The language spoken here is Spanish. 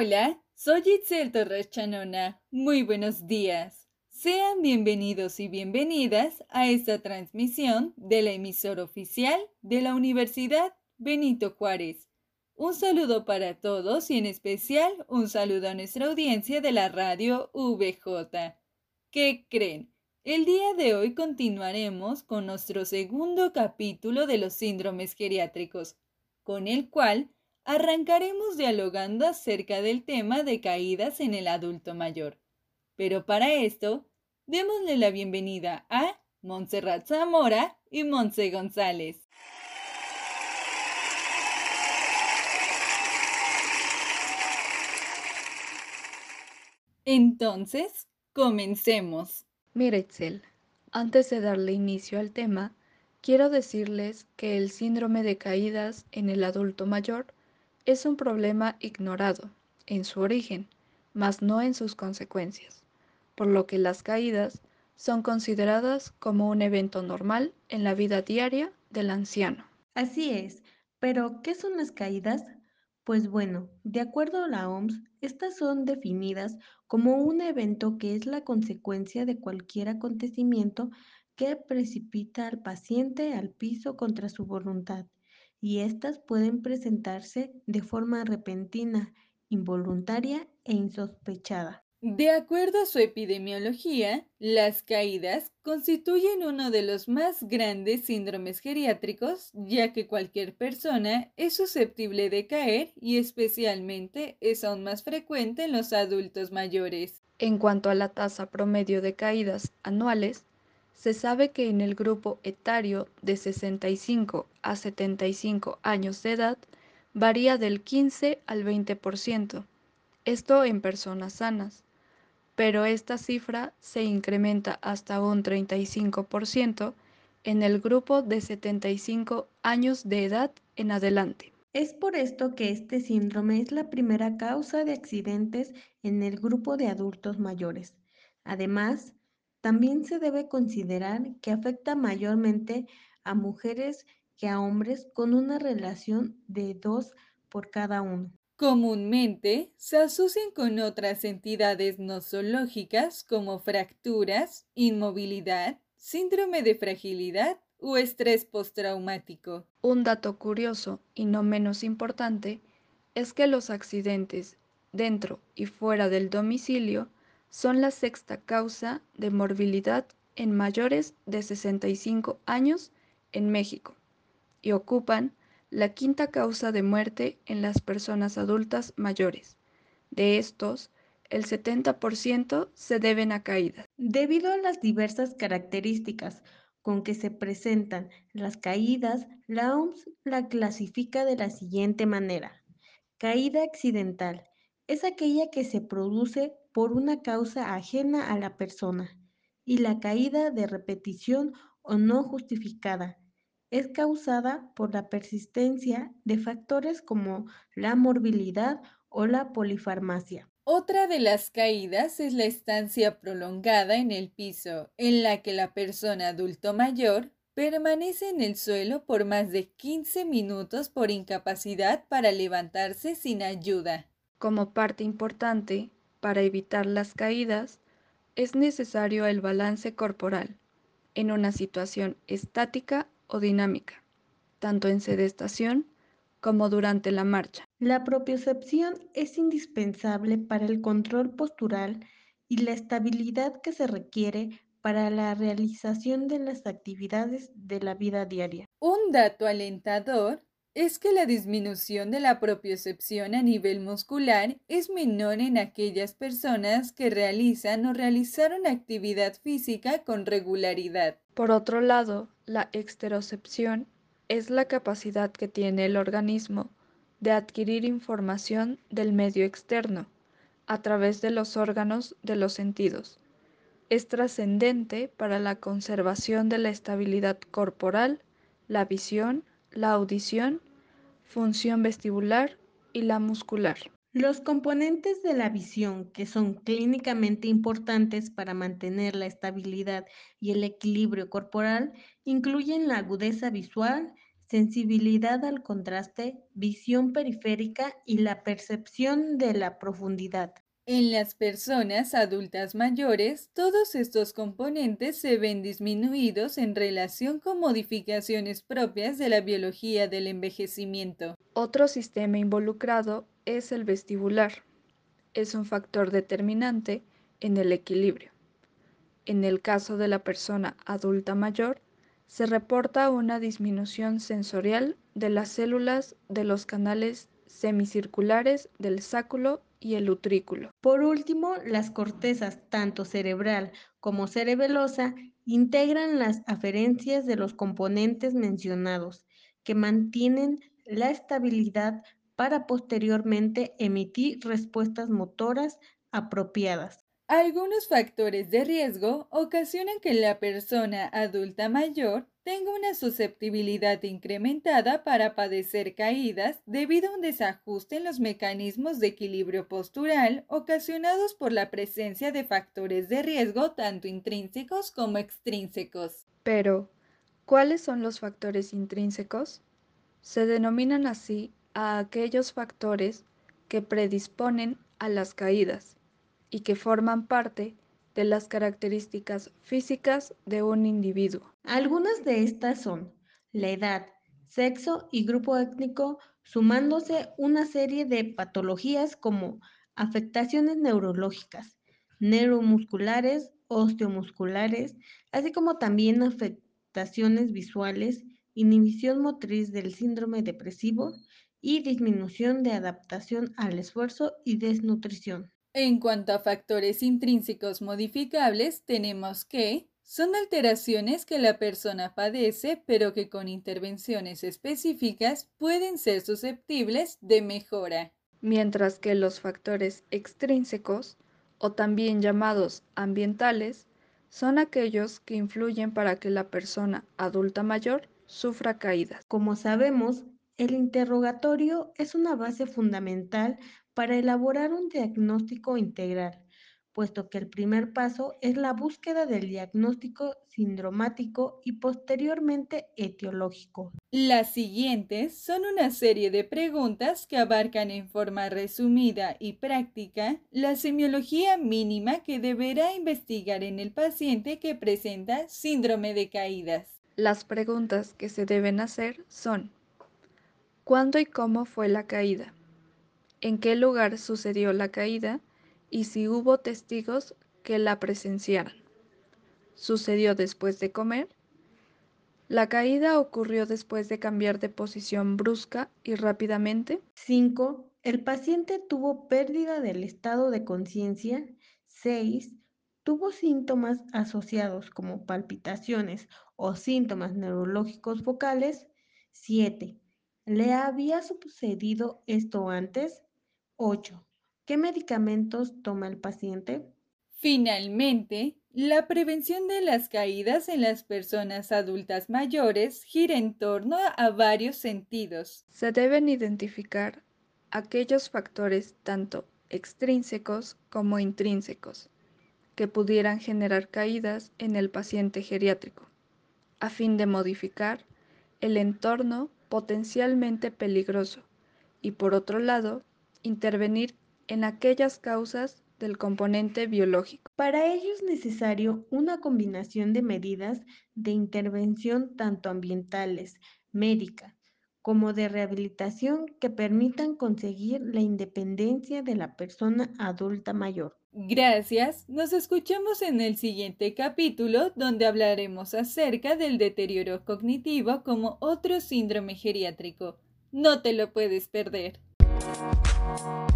Hola, soy Itzel Torres Chanona. Muy buenos días. Sean bienvenidos y bienvenidas a esta transmisión de la emisora oficial de la Universidad Benito Juárez. Un saludo para todos y en especial un saludo a nuestra audiencia de la radio VJ. ¿Qué creen? El día de hoy continuaremos con nuestro segundo capítulo de los síndromes geriátricos, con el cual arrancaremos dialogando acerca del tema de caídas en el adulto mayor. Pero para esto, démosle la bienvenida a Montserrat Zamora y Montse González. Entonces, comencemos. Mira, Itzel, antes de darle inicio al tema, quiero decirles que el síndrome de caídas en el adulto mayor es un problema ignorado en su origen, mas no en sus consecuencias, por lo que las caídas son consideradas como un evento normal en la vida diaria del anciano. Así es, pero ¿qué son las caídas? Pues bueno, de acuerdo a la OMS, estas son definidas como un evento que es la consecuencia de cualquier acontecimiento que precipita al paciente al piso contra su voluntad y estas pueden presentarse de forma repentina, involuntaria e insospechada. De acuerdo a su epidemiología, las caídas constituyen uno de los más grandes síndromes geriátricos, ya que cualquier persona es susceptible de caer y especialmente es aún más frecuente en los adultos mayores. En cuanto a la tasa promedio de caídas anuales, se sabe que en el grupo etario de 65 a 75 años de edad varía del 15 al 20%, esto en personas sanas, pero esta cifra se incrementa hasta un 35% en el grupo de 75 años de edad en adelante. Es por esto que este síndrome es la primera causa de accidentes en el grupo de adultos mayores. Además, también se debe considerar que afecta mayormente a mujeres que a hombres con una relación de dos por cada uno. Comúnmente se asocian con otras entidades nosológicas como fracturas, inmovilidad, síndrome de fragilidad o estrés postraumático. Un dato curioso y no menos importante es que los accidentes dentro y fuera del domicilio son la sexta causa de morbilidad en mayores de 65 años en México y ocupan la quinta causa de muerte en las personas adultas mayores. De estos, el 70% se deben a caídas. Debido a las diversas características con que se presentan las caídas, la OMS la clasifica de la siguiente manera. Caída accidental es aquella que se produce por una causa ajena a la persona y la caída de repetición o no justificada es causada por la persistencia de factores como la morbilidad o la polifarmacia. Otra de las caídas es la estancia prolongada en el piso, en la que la persona adulto mayor permanece en el suelo por más de 15 minutos por incapacidad para levantarse sin ayuda. Como parte importante para evitar las caídas, es necesario el balance corporal en una situación estática o dinámica, tanto en sedestación como durante la marcha. La propiocepción es indispensable para el control postural y la estabilidad que se requiere para la realización de las actividades de la vida diaria. Un dato alentador es que la disminución de la propiocepción a nivel muscular es menor en aquellas personas que realizan o realizaron actividad física con regularidad. Por otro lado, la exterocepción es la capacidad que tiene el organismo de adquirir información del medio externo a través de los órganos de los sentidos. Es trascendente para la conservación de la estabilidad corporal, la visión, la audición función vestibular y la muscular. Los componentes de la visión que son clínicamente importantes para mantener la estabilidad y el equilibrio corporal incluyen la agudeza visual, sensibilidad al contraste, visión periférica y la percepción de la profundidad. En las personas adultas mayores, todos estos componentes se ven disminuidos en relación con modificaciones propias de la biología del envejecimiento. Otro sistema involucrado es el vestibular. Es un factor determinante en el equilibrio. En el caso de la persona adulta mayor, se reporta una disminución sensorial de las células de los canales semicirculares del sáculo y el utrículo. Por último, las cortezas, tanto cerebral como cerebelosa, integran las aferencias de los componentes mencionados, que mantienen la estabilidad para posteriormente emitir respuestas motoras apropiadas. Algunos factores de riesgo ocasionan que la persona adulta mayor tenga una susceptibilidad incrementada para padecer caídas debido a un desajuste en los mecanismos de equilibrio postural ocasionados por la presencia de factores de riesgo tanto intrínsecos como extrínsecos. Pero, ¿cuáles son los factores intrínsecos? Se denominan así a aquellos factores que predisponen a las caídas y que forman parte de las características físicas de un individuo. Algunas de estas son la edad, sexo y grupo étnico, sumándose una serie de patologías como afectaciones neurológicas, neuromusculares, osteomusculares, así como también afectaciones visuales, inhibición motriz del síndrome depresivo y disminución de adaptación al esfuerzo y desnutrición. En cuanto a factores intrínsecos modificables, tenemos que son alteraciones que la persona padece, pero que con intervenciones específicas pueden ser susceptibles de mejora. Mientras que los factores extrínsecos, o también llamados ambientales, son aquellos que influyen para que la persona adulta mayor sufra caídas. Como sabemos, el interrogatorio es una base fundamental para elaborar un diagnóstico integral, puesto que el primer paso es la búsqueda del diagnóstico sindromático y posteriormente etiológico. Las siguientes son una serie de preguntas que abarcan en forma resumida y práctica la semiología mínima que deberá investigar en el paciente que presenta síndrome de caídas. Las preguntas que se deben hacer son ¿Cuándo y cómo fue la caída? En qué lugar sucedió la caída y si hubo testigos que la presenciaran. ¿Sucedió después de comer? ¿La caída ocurrió después de cambiar de posición brusca y rápidamente? 5. El paciente tuvo pérdida del estado de conciencia. 6. Tuvo síntomas asociados como palpitaciones o síntomas neurológicos focales. 7. ¿Le había sucedido esto antes? 8. ¿Qué medicamentos toma el paciente? Finalmente, la prevención de las caídas en las personas adultas mayores gira en torno a varios sentidos. Se deben identificar aquellos factores tanto extrínsecos como intrínsecos que pudieran generar caídas en el paciente geriátrico, a fin de modificar el entorno potencialmente peligroso y por otro lado, intervenir en aquellas causas del componente biológico. Para ello es necesario una combinación de medidas de intervención tanto ambientales, médica, como de rehabilitación que permitan conseguir la independencia de la persona adulta mayor. Gracias, nos escuchamos en el siguiente capítulo donde hablaremos acerca del deterioro cognitivo como otro síndrome geriátrico. No te lo puedes perder. Thank